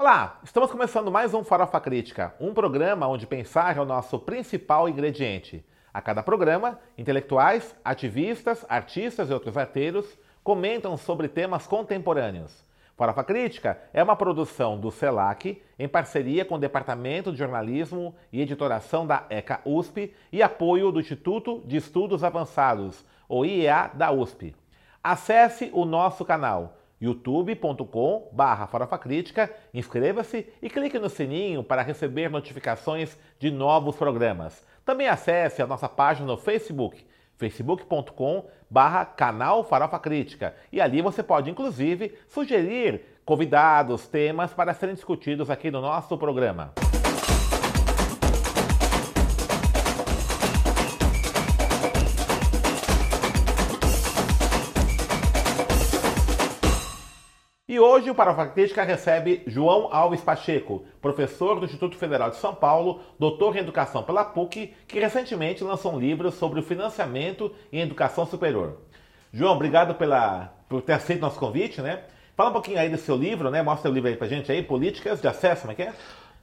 Olá, estamos começando mais um Farofa Crítica, um programa onde pensar é o nosso principal ingrediente. A cada programa, intelectuais, ativistas, artistas e outros arteiros comentam sobre temas contemporâneos. Farofa Crítica é uma produção do CELAC em parceria com o Departamento de Jornalismo e Editoração da ECA USP e apoio do Instituto de Estudos Avançados, o IEA da USP. Acesse o nosso canal youtube.com barra Crítica, inscreva-se e clique no sininho para receber notificações de novos programas. Também acesse a nossa página no Facebook, facebook.com barra canal Farofa Crítica. E ali você pode, inclusive, sugerir convidados, temas para serem discutidos aqui no nosso programa. E hoje o Farofa Crítica recebe João Alves Pacheco, professor do Instituto Federal de São Paulo, doutor em educação pela PUC, que recentemente lançou um livro sobre o financiamento em educação superior. João, obrigado pela, por ter aceito nosso convite, né? Fala um pouquinho aí do seu livro, né? Mostra o livro aí pra gente aí, Políticas de Acesso, como é que é?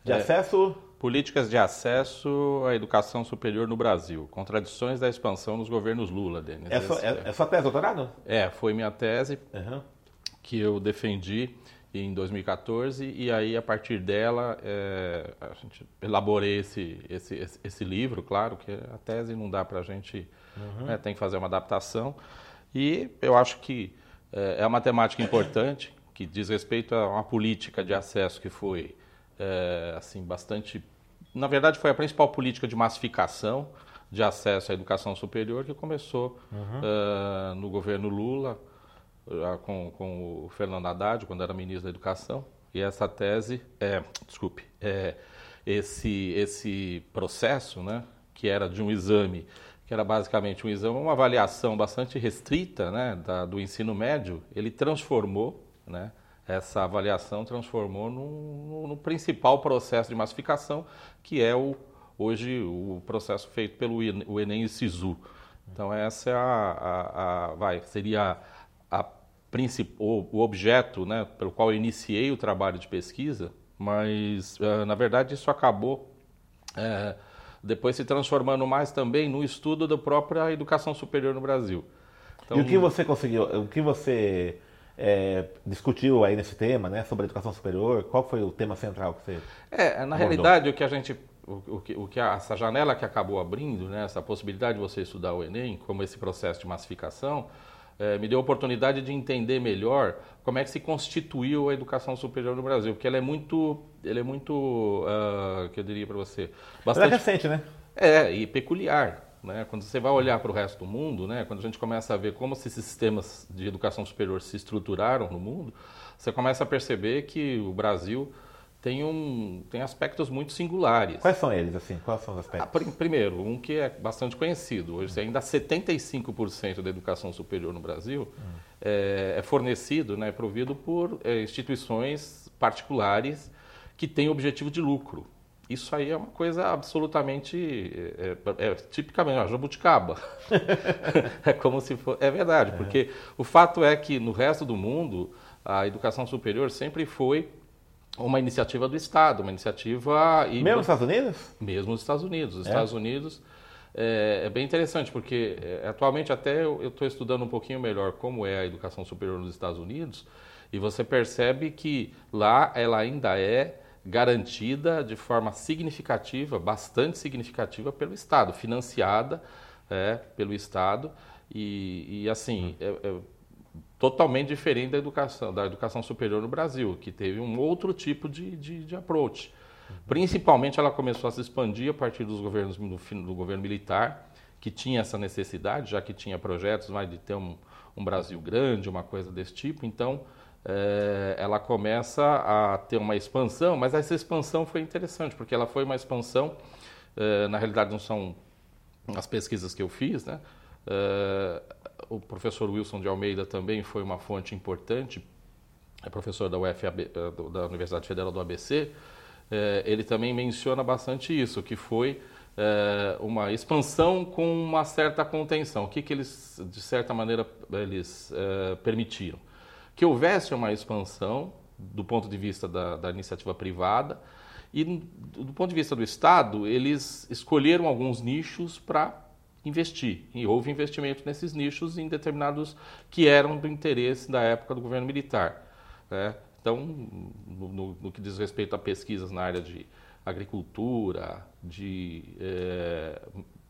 De é, acesso... Políticas de acesso à educação superior no Brasil. Contradições da expansão nos governos Lula, Denis. É, sua, é, é sua tese, doutorado? É, foi minha tese. Uhum que eu defendi em 2014 e aí a partir dela é, a gente elaborei esse, esse, esse, livro, claro que a tese não dá para a gente, uhum. né, tem que fazer uma adaptação e eu acho que é, é uma temática importante que diz respeito a uma política de acesso que foi é, assim bastante, na verdade foi a principal política de massificação de acesso à educação superior que começou uhum. uh, no governo Lula com, com o Fernando Haddad, quando era ministro da Educação, e essa tese, é, desculpe, é, esse, esse processo, né, que era de um exame, que era basicamente um exame, uma avaliação bastante restrita né, da, do ensino médio, ele transformou, né, essa avaliação transformou no, no, principal processo de massificação, que é o, hoje o processo feito pelo o Enem e SISU. Então essa é a, a, a vai, seria o objeto né, pelo qual eu iniciei o trabalho de pesquisa, mas uh, na verdade isso acabou uh, depois se transformando mais também no estudo da própria educação superior no Brasil. Então, e o que você conseguiu, o que você é, discutiu aí nesse tema, né, sobre a educação superior? Qual foi o tema central que você? É, na abordou? realidade o que a gente o, o, que, o que a, essa janela que acabou abrindo, né, essa possibilidade de você estudar o Enem, como esse processo de massificação, é, me deu a oportunidade de entender melhor como é que se constituiu a educação superior no Brasil, porque ela é muito, ela é muito, uh, que eu diria para você, bastante ela é recente, né? É e peculiar. Né? Quando você vai olhar para o resto do mundo, né? quando a gente começa a ver como esses sistemas de educação superior se estruturaram no mundo, você começa a perceber que o Brasil tem, um, tem aspectos muito singulares. Quais são eles, assim? Quais são os aspectos? Ah, primeiro, um que é bastante conhecido. Hoje, ainda 75% da educação superior no Brasil hum. é, é, fornecido, né, é provido por é, instituições particulares que têm objetivo de lucro. Isso aí é uma coisa absolutamente. É, é, é tipicamente, ó, jabuticaba. é como se fosse. É verdade, é. porque o fato é que no resto do mundo, a educação superior sempre foi uma iniciativa do Estado, uma iniciativa... E... Mesmo nos Estados Unidos? Mesmo nos Estados Unidos. Os é? Estados Unidos é, é, bem interessante, porque é, atualmente até eu estou estudando um pouquinho melhor como é a educação superior nos Estados Unidos, e você percebe que lá ela ainda é garantida de forma significativa, bastante significativa pelo Estado, financiada é, pelo Estado, e, e assim... Hum. É, é totalmente diferente da educação, da educação superior no Brasil, que teve um outro tipo de, de, de approach. Principalmente ela começou a se expandir a partir dos governos do, do, governo militar, que tinha essa necessidade, já que tinha projetos mais de ter um, um Brasil grande, uma coisa desse tipo. Então, é, ela começa a ter uma expansão, mas essa expansão foi interessante, porque ela foi uma expansão, é, na realidade não são as pesquisas que eu fiz, né? É, o professor Wilson de Almeida também foi uma fonte importante, é professor da UFAB, eh, da Universidade Federal do ABC, é, ele também menciona bastante isso, que foi é, uma expansão com uma certa contenção. O que, que eles, de certa maneira, eles é, permitiram? Que houvesse uma expansão, do ponto de vista da, da iniciativa privada. E do ponto de vista do Estado, eles escolheram alguns nichos para investir. E houve investimento nesses nichos em determinados que eram do interesse da época do governo militar. Né? Então, no, no, no, que diz respeito a pesquisas na área de agricultura, de, é,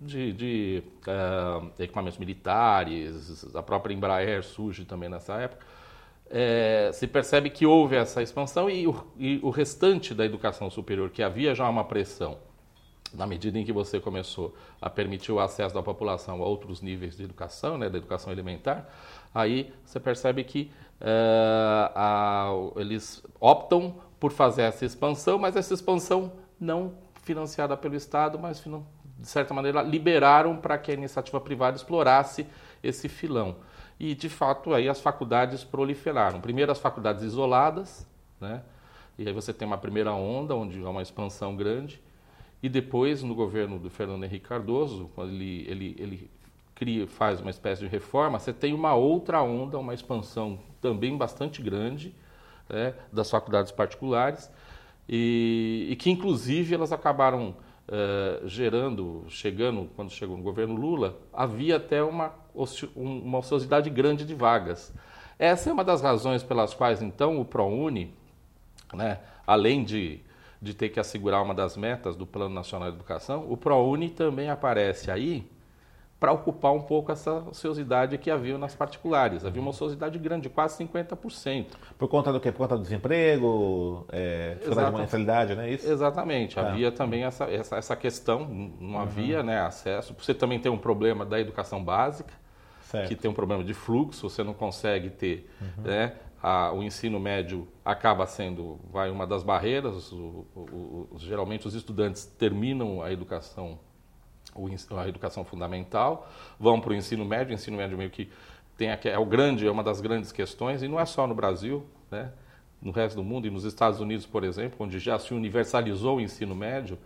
de, de é, equipamentos militares, a própria Embraer surge também nessa época, é, se percebe que houve essa expansão e o, e o restante da educação superior, que havia já uma pressão na medida em que você começou a permitir o acesso da população a outros níveis de educação, né, da educação elementar, aí você percebe que uh, a, eles optam por fazer essa expansão, mas essa expansão não financiada pelo Estado, mas de certa maneira liberaram para que a iniciativa privada explorasse esse filão. E de fato aí as faculdades proliferaram. Primeiro as faculdades isoladas, né? E aí você tem uma primeira onda onde há uma expansão grande e depois, no governo do Fernando Henrique Cardoso, quando ele, ele, ele cria, faz uma espécie de reforma, você tem uma outra onda, uma expansão também bastante grande né, das faculdades particulares, e, e, que inclusive elas acabaram uh, gerando, chegando, quando chegou no governo Lula, havia até uma, uma ociosidade grande de vagas. Essa é uma das razões pelas quais, então, o ProUni, né, além de de ter que assegurar uma das metas do Plano Nacional de Educação, o ProUni também aparece aí para ocupar um pouco essa ociosidade que havia nas particulares. Havia uma ociosidade grande, quase 50%. Por conta do quê? Por conta do desemprego, é, de mensalidade, né? Isso? Exatamente. Ah. Havia também essa, essa, essa questão, não uhum. havia né, acesso. Você também tem um problema da educação básica, certo. que tem um problema de fluxo, você não consegue ter uhum. né, a, o ensino médio acaba sendo vai uma das barreiras. O, o, o, geralmente os estudantes terminam a educação a educação fundamental, vão para o ensino médio, o ensino médio meio que tem é o grande é uma das grandes questões e não é só no Brasil, né? No resto do mundo e nos Estados Unidos, por exemplo, onde já se universalizou o ensino médio,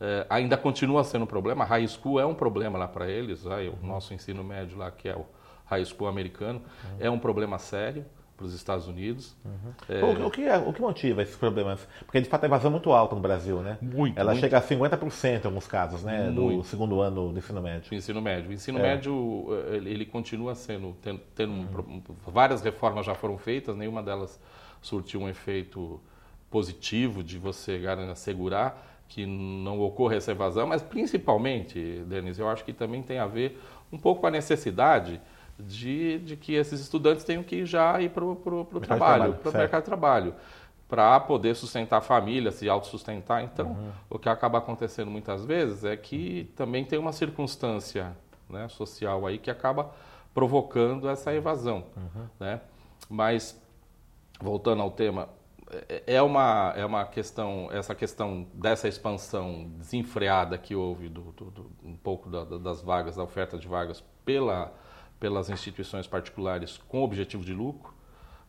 eh, ainda continua sendo um problema. A high school é um problema lá para eles, o nosso ensino médio lá que é o high school americano uhum. é um problema sério para os Estados Unidos. Uhum. É... O, o, que, é, o que motiva esses problemas? Porque de fato a evasão é muito alta no Brasil, né? Muito. Ela muito. chega a 50% em alguns casos, né? Muito. Do segundo ano do ensino médio. Do ensino médio. O ensino é. médio ele, ele, continua sendo tendo, tendo uhum. um, várias reformas já foram feitas, nenhuma delas surtiu um efeito positivo de você assegurar que não ocorra essa evasão, mas principalmente, Denise, eu acho que também tem a ver um pouco com a necessidade de, de que esses estudantes tenham que já ir para o trabalho, para o mercado de trabalho, para poder sustentar a família, se autossustentar. Então, uhum. o que acaba acontecendo muitas vezes é que também tem uma circunstância né, social aí que acaba provocando essa evasão. Uhum. Né? Mas, voltando ao tema, é, é uma, é uma questão, essa questão dessa expansão desenfreada que houve do, do, do um pouco da, das vagas, da oferta de vagas pela pelas instituições particulares com objetivo de lucro,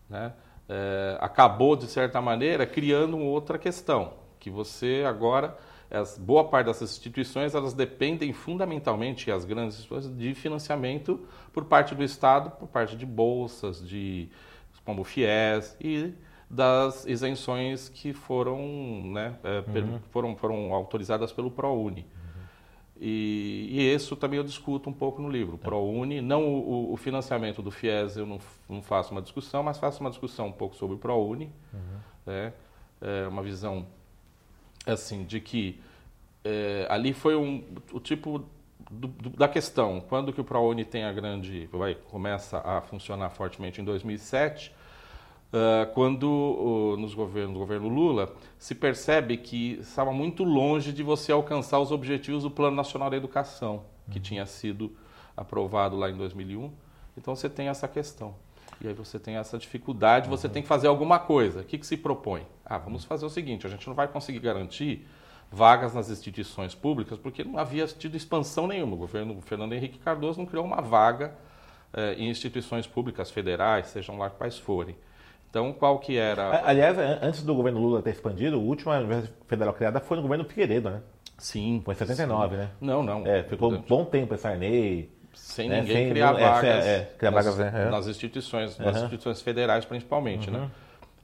né, é, acabou, de certa maneira, criando outra questão, que você agora, as, boa parte dessas instituições, elas dependem fundamentalmente, as grandes instituições, de financiamento por parte do Estado, por parte de bolsas, de como FIES e das isenções que foram, né, é, uhum. foram, foram autorizadas pelo ProUni. E, e, isso também eu discuto um pouco no livro. Tá. ProUni, não o, o, financiamento do FIES eu não, não, faço uma discussão, mas faço uma discussão um pouco sobre o ProUni. Uhum. Né? É uma visão assim de que é, ali foi um, o tipo do, do, da questão. Quando que o ProUni tem a grande... Vai, começa a funcionar fortemente em 2007 Uh, quando uh, nos governos, no governo Lula se percebe que estava muito longe de você alcançar os objetivos do Plano Nacional da Educação, que uhum. tinha sido aprovado lá em 2001. Então você tem essa questão. E aí você tem essa dificuldade, você uhum. tem que fazer alguma coisa. O que, que se propõe? Ah, vamos fazer o seguinte: a gente não vai conseguir garantir vagas nas instituições públicas porque não havia tido expansão nenhuma. O governo Fernando Henrique Cardoso não criou uma vaga eh, em instituições públicas federais, sejam lá quais forem. Então, qual que era... Aliás, antes do governo Lula ter expandido, a última universidade federal criada foi no governo Figueiredo, né? Sim. Foi em 79, sim. né? Não, não. É, ficou um bom tempo em Sarney... Sem né? ninguém sem, criar é, vagas, é, criar nas, vagas é. nas instituições, nas instituições federais principalmente, né? uhum. né?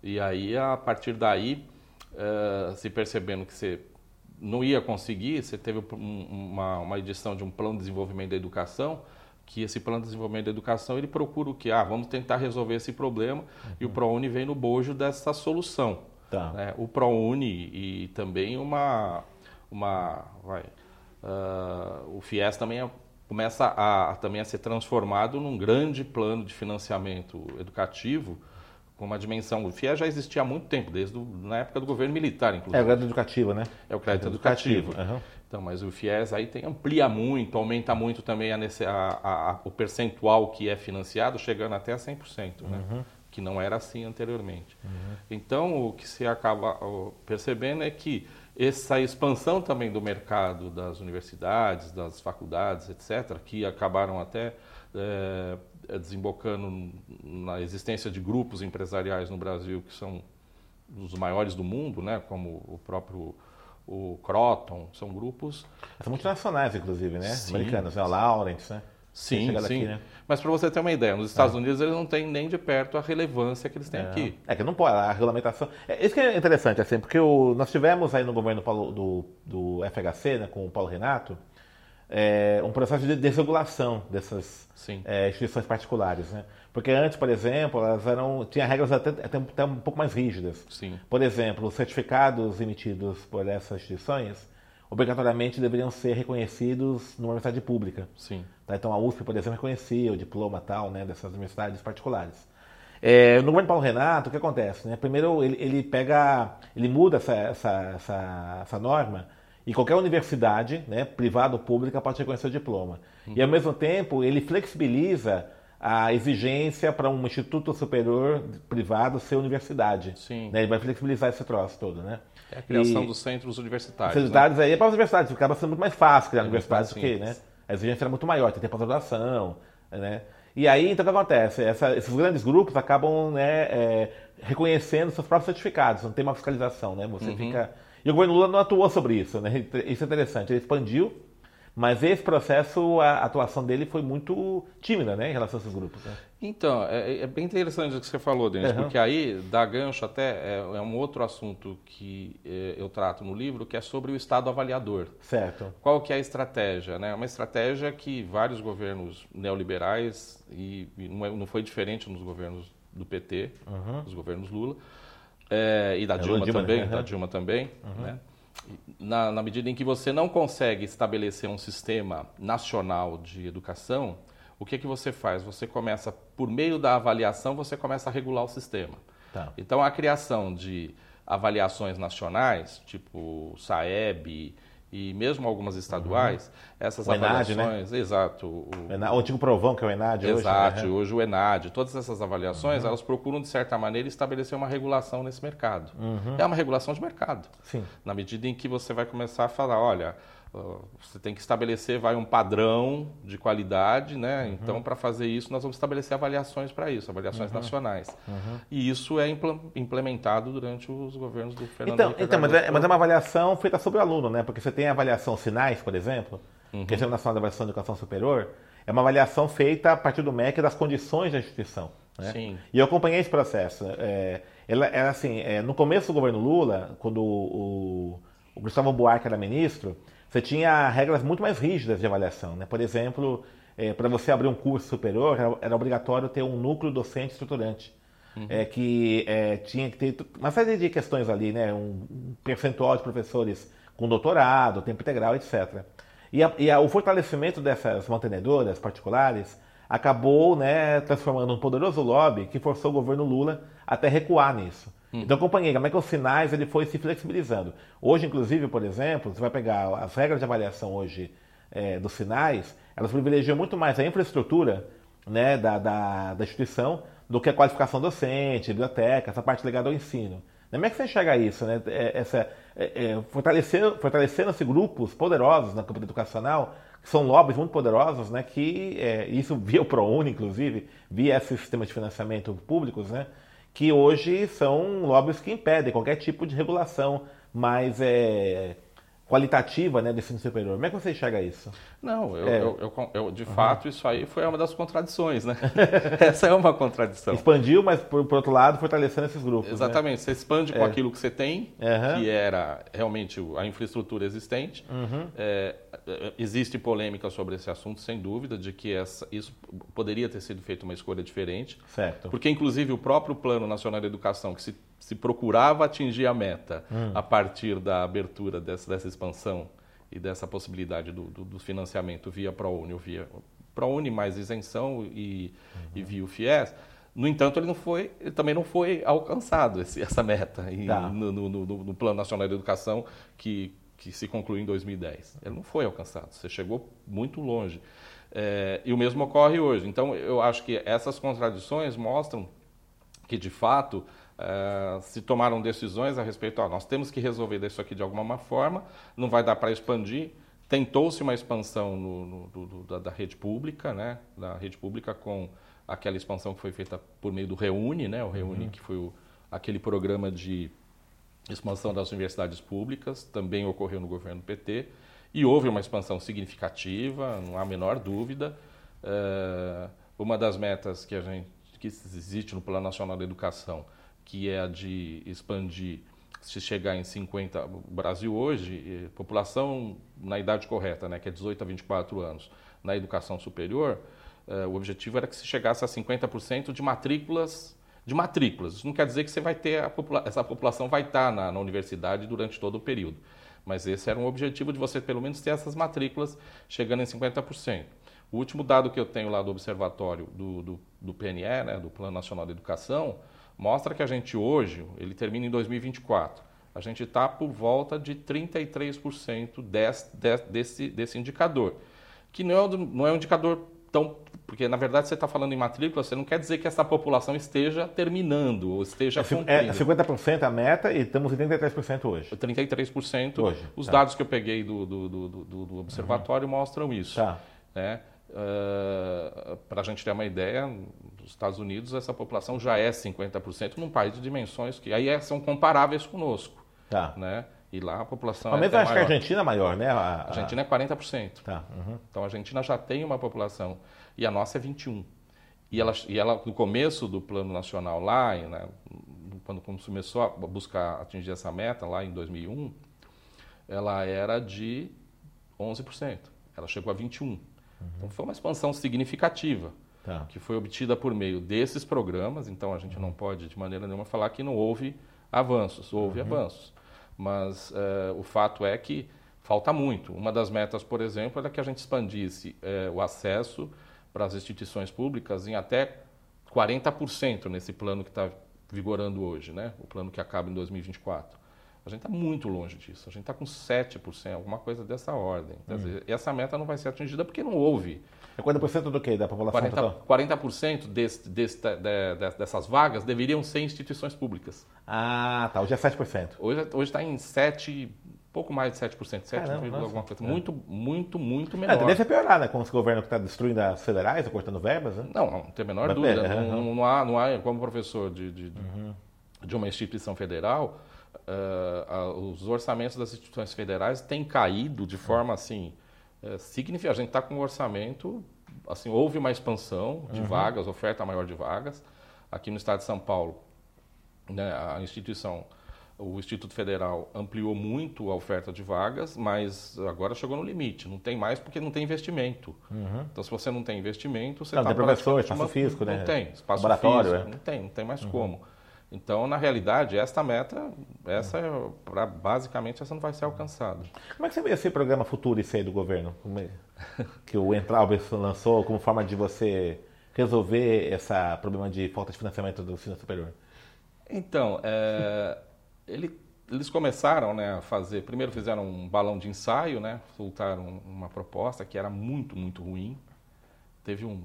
E aí, a partir daí, uh, se percebendo que você não ia conseguir, você teve uma, uma edição de um plano de desenvolvimento da educação, que esse plano de desenvolvimento da educação ele procura o que? Ah, vamos tentar resolver esse problema uhum. e o ProUni vem no bojo dessa solução. Tá. Né? O ProUni e também uma... uma vai, uh, o FIES também é, começa a, também a ser transformado num grande plano de financiamento educativo com uma dimensão. O FIES já existia há muito tempo, desde a na época do governo militar, inclusive. É o crédito educativo, né? É o crédito, educativo. educativo. Uhum. Então, mas o FIES aí tem, amplia muito, aumenta muito também a, a, a, o percentual que é financiado, chegando até a 100%, né? Uhum. que não era assim anteriormente. Uhum. Então, o que se acaba percebendo é que essa expansão também do mercado das universidades, das faculdades, etc., que acabaram até é, desembocando na existência de grupos empresariais no Brasil que são os maiores do mundo, né, como o próprio o Croton, são grupos... São multinacionais, inclusive, né? Sim. Americanos, né? Lawrence, né? Sim, sim. Aqui, né? Mas para você ter uma ideia, nos Estados é. Unidos eles não têm nem de perto a relevância que eles têm é. aqui. É que não pode, a regulamentação... É, isso que é interessante, assim, porque o, nós tivemos aí no governo Paulo, do, do FHC, né, com o Paulo Renato, é, um processo de desregulação dessas é, instituições particulares, né? Porque antes, por exemplo, elas eram tinha regras até, até, até um pouco mais rígidas. Sim. Por exemplo, os certificados emitidos por essas instituições obrigatoriamente deveriam ser reconhecidos numa universidade pública. Tá? Então a USP, por exemplo, reconhecia o diploma tal, né, dessas universidades particulares. É, no governo Paulo Renato, o que acontece? Né? Primeiro, ele, ele pega, ele muda essa, essa, essa, essa norma e qualquer universidade, né, privada ou pública, pode reconhecer o diploma. Uhum. E ao mesmo tempo, ele flexibiliza a exigência para um instituto superior privado ser universidade. Sim. Né? Ele vai flexibilizar esse troço todo, né? É a criação e, dos centros universitários. Universidades né? aí é para as universidades, acaba sendo muito mais fácil criar é universidades do que, né? A exigência era muito maior, tem tempo de graduação, né? E aí, então, o que acontece? Essa, esses grandes grupos acabam né, é, reconhecendo seus próprios certificados, não tem uma fiscalização, né? Você uhum. fica... E o governo Lula não atuou sobre isso, né? Isso é interessante. Ele expandiu mas esse processo, a atuação dele foi muito tímida né, em relação a esses grupos. Né? Então, é, é, bem interessante o que você falou, Denis, uhum. porque aí dá gancho até, é, é um outro assunto que é, eu trato no livro, que é sobre o Estado avaliador. Certo. Qual que é a estratégia? Né? Uma estratégia que vários governos neoliberais, e, e não, é, não, foi diferente nos governos do PT, uhum. nos governos Lula, é, e da Dilma, Dilma também, uhum. da Dilma também, uhum. né? na, na medida em que você não consegue estabelecer um sistema nacional de educação, o que, é que você faz? Você começa, por meio da avaliação, você começa a regular o sistema. Tá. Então, a criação de avaliações nacionais, tipo SAEB, e mesmo algumas estaduais, uhum. essas o avaliações, Enad, né? exato, o, o, antigo provão que é o Enad hoje, exato, né? hoje o Enad, todas essas avaliações, uhum. elas procuram de certa maneira estabelecer uma regulação nesse mercado. Uhum. É uma regulação de mercado. Sim. Na medida em que você vai começar a falar, olha, você tem que estabelecer vai um padrão de qualidade, né? Uhum. Então, para fazer isso, nós vamos estabelecer avaliações para isso, avaliações uhum. nacionais. Uhum. E isso é implementado durante os governos do Fernando Então, então mas, é, mas, é, uma avaliação feita sobre o aluno, né? Porque você tem a avaliação sinais, por exemplo, uhum. que é o Nacional de Avaliação de Educação Superior, é uma avaliação feita a partir do MEC das condições da instituição. Né? Sim. E eu acompanhei esse processo. É, ela, ela, assim, é, no começo do governo Lula, quando o, o, o Gustavo Buarque era ministro, você tinha regras muito mais rígidas de avaliação. Né? Por exemplo, é, para você abrir um curso superior, era, era, obrigatório ter um núcleo docente estruturante. Uhum. É, que é, tinha que ter uma série de questões ali, né? um, percentual de professores com doutorado, tempo integral, etc. E, a, e a, o fortalecimento dessas mantenedoras particulares acabou né, transformando um poderoso lobby que forçou o governo Lula até recuar nisso. Hum. Então, acompanhei como é que os sinais ele foi se flexibilizando. Hoje, inclusive, por exemplo, você vai pegar as regras de avaliação hoje é, dos sinais, elas privilegiam muito mais a infraestrutura né, da, da, da, instituição do que a qualificação docente, biblioteca, essa parte ligada ao ensino. Como é que você enxerga isso? Né? É, essa, é, é, fortalecendo, fortalecendo-se grupos poderosos na campo educacional, que são lobbies muito poderosos, né, que é, isso via o ProUni, inclusive, via esse sistema de financiamento públicos, né, que hoje são lobbies que impedem qualquer tipo de regulação mais é, qualitativa né, do ensino superior. Como é que você enxerga isso? Não, eu, é. eu, eu, eu de uhum. fato, isso aí foi uma das contradições, né? Essa é uma contradição. Expandiu, mas por, por outro lado, fortalecendo esses grupos. Né? Exatamente. Né? Você expande com é. aquilo que você tem, uhum. que era realmente a infraestrutura existente. Uhum. É, existe polêmica sobre esse assunto, sem dúvida, de que essa, isso poderia ter sido feito uma escolha diferente. Certo. Porque, inclusive, o próprio Plano Nacional de Educação, que se se procurava atingir a meta hum. a partir da abertura dessa, dessa expansão e dessa possibilidade do, do, do financiamento via ProUni ou via ProUni mais isenção e, uhum. e via o FIES, no entanto, ele, não foi, ele também não foi alcançado esse, essa meta e, tá. no, no, no, no, Plano Nacional de Educação que, que se concluiu em 2010. Ele não foi alcançado, você chegou muito longe. É, e o mesmo ocorre hoje. Então, eu acho que essas contradições mostram que, de fato, Uh, se tomaram decisões a respeito, ó, nós temos que resolver isso aqui de alguma forma, não vai dar para expandir. Tentou-se uma expansão no, no, do, da, da, rede pública, né, da rede pública com aquela expansão que foi feita por meio do Reúne, né, o Reúne uhum. que foi o, aquele programa de expansão das universidades públicas, também ocorreu no governo PT, e houve uma expansão significativa, não há a menor dúvida. Uh, uma das metas que a gente que existe no Plano Nacional da Educação que é a de expandir, se chegar em 50, o Brasil hoje, população na idade correta, né, que é 18 a 24 anos, na educação superior, eh, o objetivo era que se chegasse a 50% de matrículas de matrículas. Isso não quer dizer que você vai ter popula essa população vai estar na, na, universidade durante todo o período, mas esse era um objetivo de você pelo menos ter essas matrículas chegando em 50%. O último dado que eu tenho lá do observatório do, do, do PNE, né, do Plano Nacional de Educação, mostra que a gente hoje, ele termina em 2024, a gente está por volta de 33% desse, desse, desse indicador, que não é, não é um indicador tão. Porque, na verdade, você está falando em matrícula, você não quer dizer que essa população esteja terminando ou esteja é, cumprindo. É 50% a meta e estamos em 33% hoje. 33% hoje. Os tá. dados que eu peguei do, do, do, do observatório uhum. mostram isso. Tá. Né? Uh, Para a gente ter uma ideia, nos Estados Unidos essa população já é 50% num país de dimensões que aí é, são comparáveis conosco. Tá. Né? E lá a população Ao é acho que a Argentina é maior, né? A, a Argentina é 40%. Tá. Uhum. Então a Argentina já tem uma população e a nossa é 21%. E ela, e ela no começo do plano nacional lá, né, quando começou a buscar atingir essa meta lá em 2001, ela era de 11%. Ela chegou a 21%. Uhum. Então foi uma expansão significativa. Tá. que foi obtida por meio desses programas, então a gente uhum. não pode de maneira nenhuma falar que não houve avanços, houve uhum. avanços. Mas é, o fato é que falta muito. Uma das metas, por exemplo, era que a gente expandisse é, o acesso para as instituições públicas em até 40% nesse plano que está vigorando hoje, né? o plano que acaba em 2024. A gente está muito longe disso. A gente está com 7%, alguma coisa dessa ordem. Quer dizer, essa meta não vai ser atingida porque não houve. É 40% do que da população 40, total? 40% desse, desse, de, de, dessas vagas deveriam ser instituições públicas. Ah, tá. Hoje é 7%. Hoje está em 7%, pouco mais de 7%, 7, Caramba, alguma coisa. É. Muito, muito, muito menor. É, tendência é piorar, né? Com esse governo que está destruindo as federais, cortando verbas, né? Não, não tem a menor Mas, dúvida. É, não, não, não, há, não há, como professor de, de, uhum. de uma instituição federal, uh, uh, os orçamentos das instituições federais têm caído de forma assim é, significa. A gente está com um orçamento, assim, houve uma expansão de uhum. vagas, oferta maior de vagas. Aqui no estado de São Paulo, né, a instituição, o Instituto Federal ampliou muito a oferta de vagas, mas agora chegou no limite. Não tem mais porque não tem investimento. Uhum. Então, se você não tem investimento, você está... Não, tá tem professor, espaço uma, físico, não né? Não tem, espaço Laboratório, físico, é. não tem, não tem mais uhum. como. Então, na realidade, esta meta, essa é, pra, basicamente, essa não vai ser alcançada. Como é que você vê esse programa Futuro e do governo? É, que o Entralbes lançou como forma de você resolver esse problema de falta de financiamento do ensino superior? Então, é, ele, eles começaram né, a fazer, primeiro fizeram um balão de ensaio, né, soltaram uma proposta que era muito, muito ruim. Teve um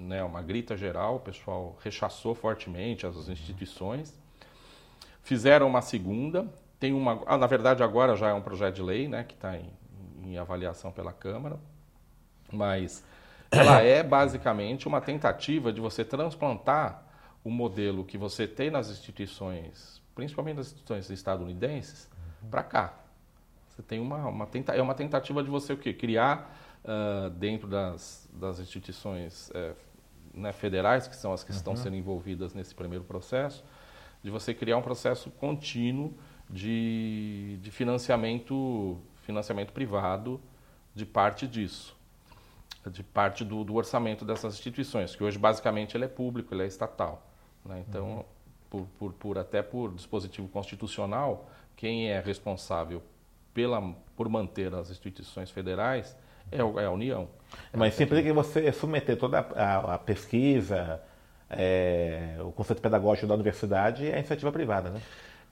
né, uma grita geral, o pessoal rechaçou fortemente as instituições. Fizeram uma segunda, tem uma, ah, na verdade agora já é um projeto de lei, né, que está em, em avaliação pela Câmara, mas ela é basicamente uma tentativa de você transplantar o modelo que você tem nas instituições, principalmente nas instituições estadunidenses, para cá. Você tem uma, uma tenta, é uma tentativa de você o quê? Criar uh, dentro das, das instituições uh, né, federais, que são as que uhum. estão sendo envolvidas nesse primeiro processo, de você criar um processo contínuo de, de financiamento, financiamento privado de parte disso, de parte do, do, orçamento dessas instituições, que hoje basicamente ele é público, ele é estatal. Né? Então, uhum. por, por, por, até por dispositivo constitucional, quem é responsável pela, por manter as instituições federais é, é a União. Mas sempre que você submeter toda a, a pesquisa, é, o conceito pedagógico da universidade é a iniciativa privada, né?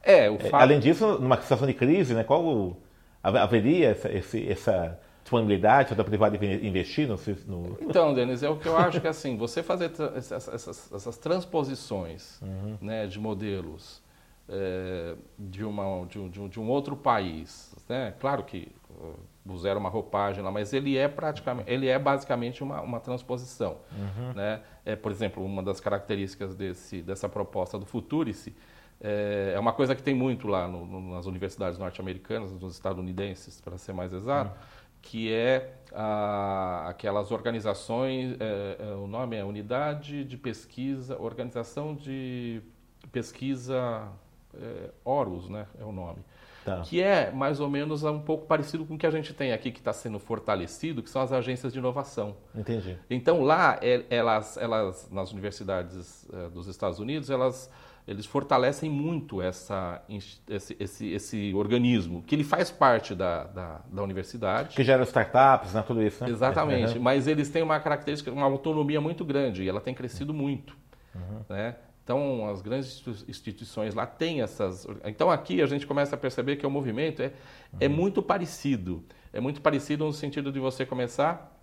É, o é, fato... Além disso, numa situação de crise, né, qual haveria essa, esse, essa disponibilidade da privada investir no, no... Então, Denis, é o que eu acho que assim, você fazer essas, essas, essas transposições uhum. né, de modelos é, de, uma, de, um, de um outro país, né? claro que puseram uma roupagem lá, mas ele é praticamente, ele é basicamente uma, uma transposição. Uhum. Né? É, por exemplo, uma das características desse, dessa proposta do Futurice é, é uma coisa que tem muito lá no, no, nas universidades norte-americanas, nos estadunidenses, para ser mais exato, uhum. que é a, aquelas organizações, é, é, o nome é Unidade de Pesquisa, Organização de Pesquisa é, Horus, né, é o nome. Tá. Que é mais ou menos um pouco parecido com o que a gente tem aqui, que está sendo fortalecido, que são as agências de inovação. Entendi. Então lá, é, elas, elas nas universidades é, dos Estados Unidos, elas eles fortalecem muito essa, esse, esse, esse, organismo, que ele faz parte da, da, da universidade. Que gera startups, né, tudo isso, né? Exatamente, uhum. mas eles têm uma característica, uma autonomia muito grande, e ela tem crescido muito. Uhum. Né? Então, as grandes instituições lá têm essas. Então, aqui a gente começa a perceber que o movimento é, é uhum. é muito parecido. É muito parecido no sentido de você começar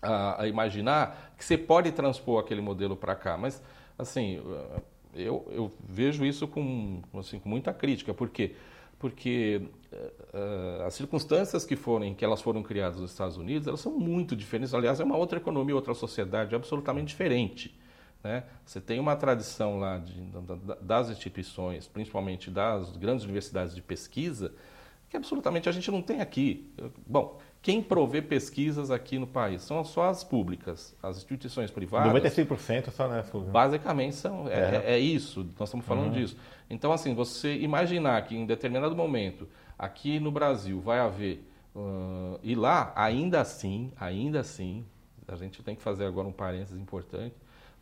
a, a imaginar que você pode transpor aquele modelo para cá. Mas, assim, eu, eu, vejo isso com, assim, com muita crítica. Por quê? Porque uh, as circunstâncias que foram, em que elas foram criadas nos Estados Unidos, elas são muito diferentes. Aliás, é uma outra economia, outra sociedade absolutamente diferente. Né? Você tem uma tradição lá de, das instituições, principalmente das grandes universidades de pesquisa, que absolutamente a gente não tem aqui. Bom, quem provê pesquisas aqui no país são só as públicas, as instituições privadas. 95% só nessa. Basicamente são, é, é. é, isso, nós estamos falando uhum. disso. Então, assim, você imaginar que em determinado momento, aqui no Brasil, vai haver. Uh, e lá, ainda assim, ainda assim, a gente tem que fazer agora um parênteses importante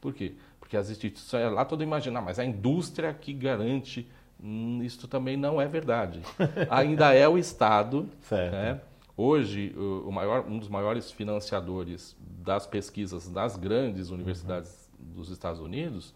por quê? Porque as instituições, lá todo imaginar, mas a indústria que garante, hum, isso também não é verdade. Ainda é o Estado. Certo. Né? Hoje, o maior, um dos maiores financiadores das pesquisas das grandes universidades uhum. dos Estados Unidos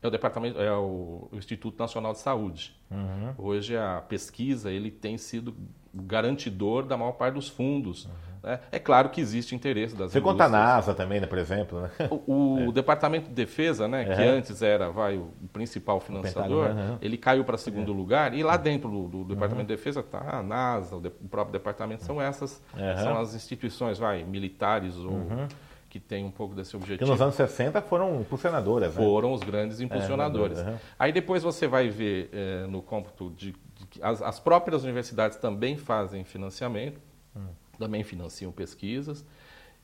é o departamento, é o, Instituto Nacional de Saúde. Uhum. Hoje a pesquisa ele tem sido garantidor da maior parte dos fundos. Uhum. Né? É claro que existe interesse das Você conta a NASA também, né, por exemplo. Né? O, o é. Departamento de Defesa, né, que antes era vai, o principal financiador, o ele caiu para segundo é. lugar. E lá dentro do, do Departamento de Defesa está a NASA, o, de, o, próprio departamento. São essas, são as instituições vai, militares ou uhum que tem um pouco desse objetivo. Que nos anos 60 foram impulsionadoras, né? Foram os grandes é, impulsionadores. É, uhum. Aí depois você vai ver é, no cômputo de, de as, as, próprias universidades também fazem financiamento, hum. Também financiam pesquisas.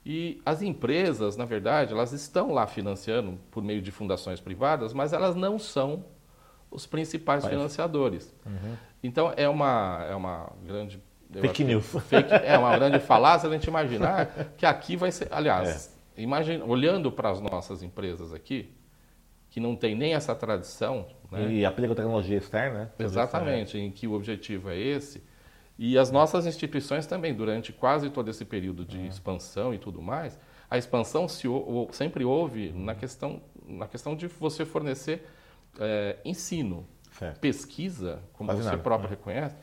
E as empresas, na verdade, elas estão lá financiando por meio de fundações privadas, mas elas não são os principais financiadores. Uhum. Então é uma, é uma grande fake news. Fake, é uma grande falácia a gente imaginar que aqui vai ser. Aliás, é. Imagina, olhando para as nossas empresas aqui, que não tem nem essa tradição. Né? E aplica tecnologia externa, né? Exatamente, em que o objetivo é esse. E as nossas instituições também, durante quase todo esse período de uhum. expansão e tudo mais, a expansão se, sempre houve uhum. na, questão, na questão de você fornecer é, ensino. Certo. Pesquisa, como você nada. próprio uhum. reconhece,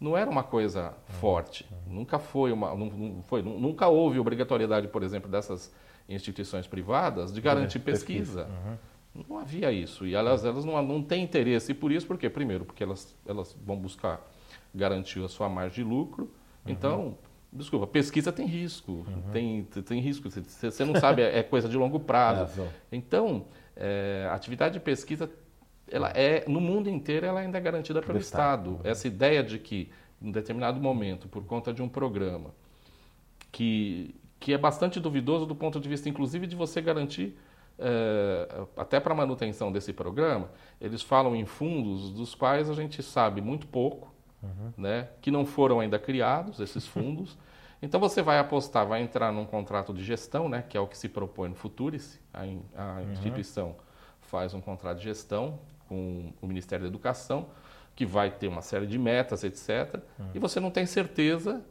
não era uma coisa uhum. forte. Uhum. Nunca foi uma. Não, não foi, nunca houve obrigatoriedade, por exemplo, dessas instituições privadas de garantir é, pesquisa. pesquisa. Uhum. Não havia isso. E elas, elas não, não têm interesse. E por isso, por quê? Primeiro, porque elas, elas vão buscar garantir a sua margem de lucro. Uhum. Então, desculpa, pesquisa tem risco. Uhum. Tem, tem risco. Você, não sabe, é, é coisa de longo prazo. É, então, é, a atividade de pesquisa, ela é, no mundo inteiro, ela ainda é garantida pelo Estado. Estado. Uhum. Essa ideia de que em determinado momento, por conta de um programa que, que é bastante duvidoso do ponto de vista, inclusive, de você garantir, é, até para a manutenção desse programa, eles falam em fundos dos quais a gente sabe muito pouco, uhum. né, que não foram ainda criados, esses fundos. Então você vai apostar, vai entrar num contrato de gestão, né, que é o que se propõe no Futurice, a, a uhum. instituição faz um contrato de gestão com o Ministério da Educação, que vai ter uma série de metas, etc. Uhum. E você não tem certeza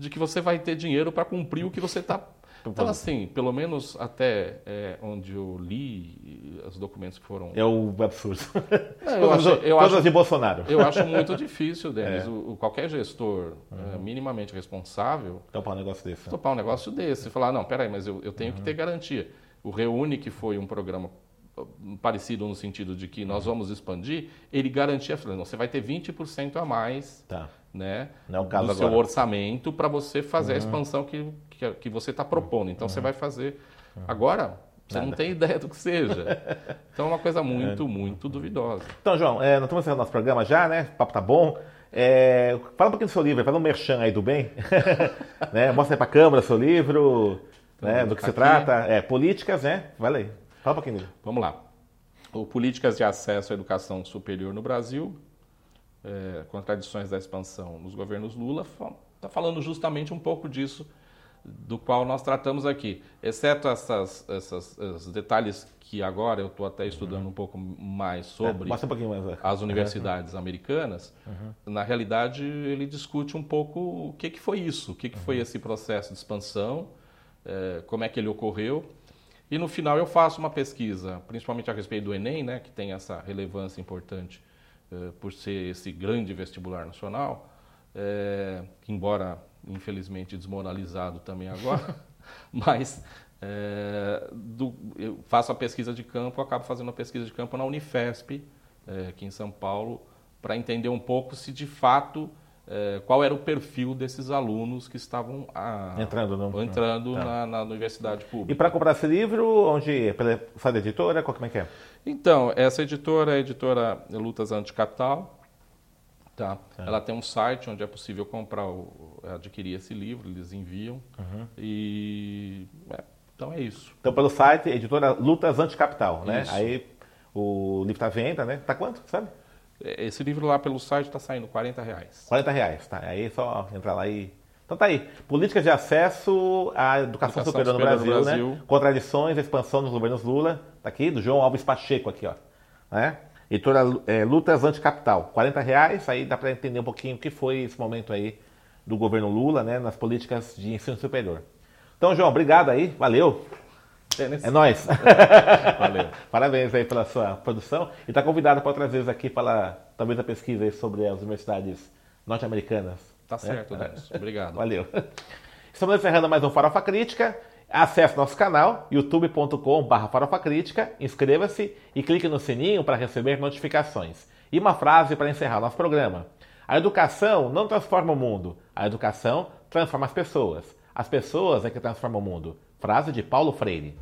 de que você vai ter dinheiro para cumprir o que você está então, assim, pelo menos até é, onde eu li os documentos que foram. É o absurdo. É, eu acho, eu acho, de Bolsonaro. Eu acho muito difícil, Denis, é. o, qualquer gestor uhum. é, minimamente responsável. Topar um negócio desse. Topar um negócio desse. E falar, não, peraí, mas eu, eu tenho uhum. que ter garantia. O Reúne, que foi um programa parecido no sentido de que nós vamos expandir, ele garantia, falando, você vai ter 20% a mais tá. Né, Não é o caso do agora. seu orçamento para você fazer uhum. a expansão que, que, que você está propondo. Então uhum. você vai fazer. Uhum. Agora, você Nada. não tem ideia do que seja. Então é uma coisa muito, muito duvidosa. Então, João, é, nós estamos encerrando nosso programa já, né? O papo tá bom. É, fala um pouquinho do seu livro, fala um merchan aí do bem. né? Mostra aí para a câmera seu livro, né? do que se trata. É, políticas, né? Vai aí. Fala um pouquinho dele. Vamos lá. O Políticas de Acesso à Educação Superior no Brasil, é, Contradições da Expansão nos Governos Lula, está falando justamente um pouco disso do qual nós tratamos aqui. Exceto essas, essas, esses detalhes que agora eu estou até estudando um pouco mais é, sobre é, um mais, as universidades uhum. americanas, uhum. na realidade ele discute um pouco o que, que foi isso, o que, que foi esse processo de expansão, é, como é que ele ocorreu e no final eu faço uma pesquisa, principalmente a respeito do Enem, né, que tem essa relevância importante por ser esse grande vestibular nacional, eh, embora infelizmente desmoralizado também agora, mas eh, do, eu faço a pesquisa de campo, acabo fazendo a pesquisa de campo na Unifesp, aqui em São Paulo, para entender um pouco se de fato é, qual era o perfil desses alunos que estavam a, ah, entrando, entrando tá. na, na, universidade pública. E para comprar esse livro, onde pela sua editora, como é que é? Então, essa editora é a editora Lutas Anticapital. Tá. É. Ela tem um site onde é possível comprar, o, adquirir esse livro, eles enviam. Uhum. E é, então é isso. Então pelo site, editora Lutas Anticapital, né? Isso. Aí o livro está à venda, né? Tá quanto, sabe? Esse livro lá pelo site está saindo 40 reais. 40 reais, tá. Aí é só entrar lá e. Então tá aí. Políticas de acesso à educação, educação superior, no Brasil, no Brasil, né? Contradições, expansão dos governos Lula. Tá aqui, do João Alves Pacheco aqui, ó. Né? Editora é, Lutas Anticapital. 40 reais, aí dá para entender um pouquinho o que foi esse momento aí do governo Lula, né? Nas políticas de ensino superior. Então, João, obrigado aí. Valeu. Tênis. É nóis. Valeu. Parabéns aí pela sua produção. E está convidado para outras vezes aqui para talvez a pesquisa sobre as universidades norte-americanas. Tá certo, né? Obrigado. Valeu. Estamos encerrando mais um Farofa Crítica. Acesse nosso canal youtube.com.br Farofa Crítica, inscreva-se e clique no sininho para receber notificações. E uma frase para encerrar nosso programa. A educação não transforma o mundo, a educação transforma as pessoas. As pessoas é que transformam o mundo. Frase de Paulo Freire.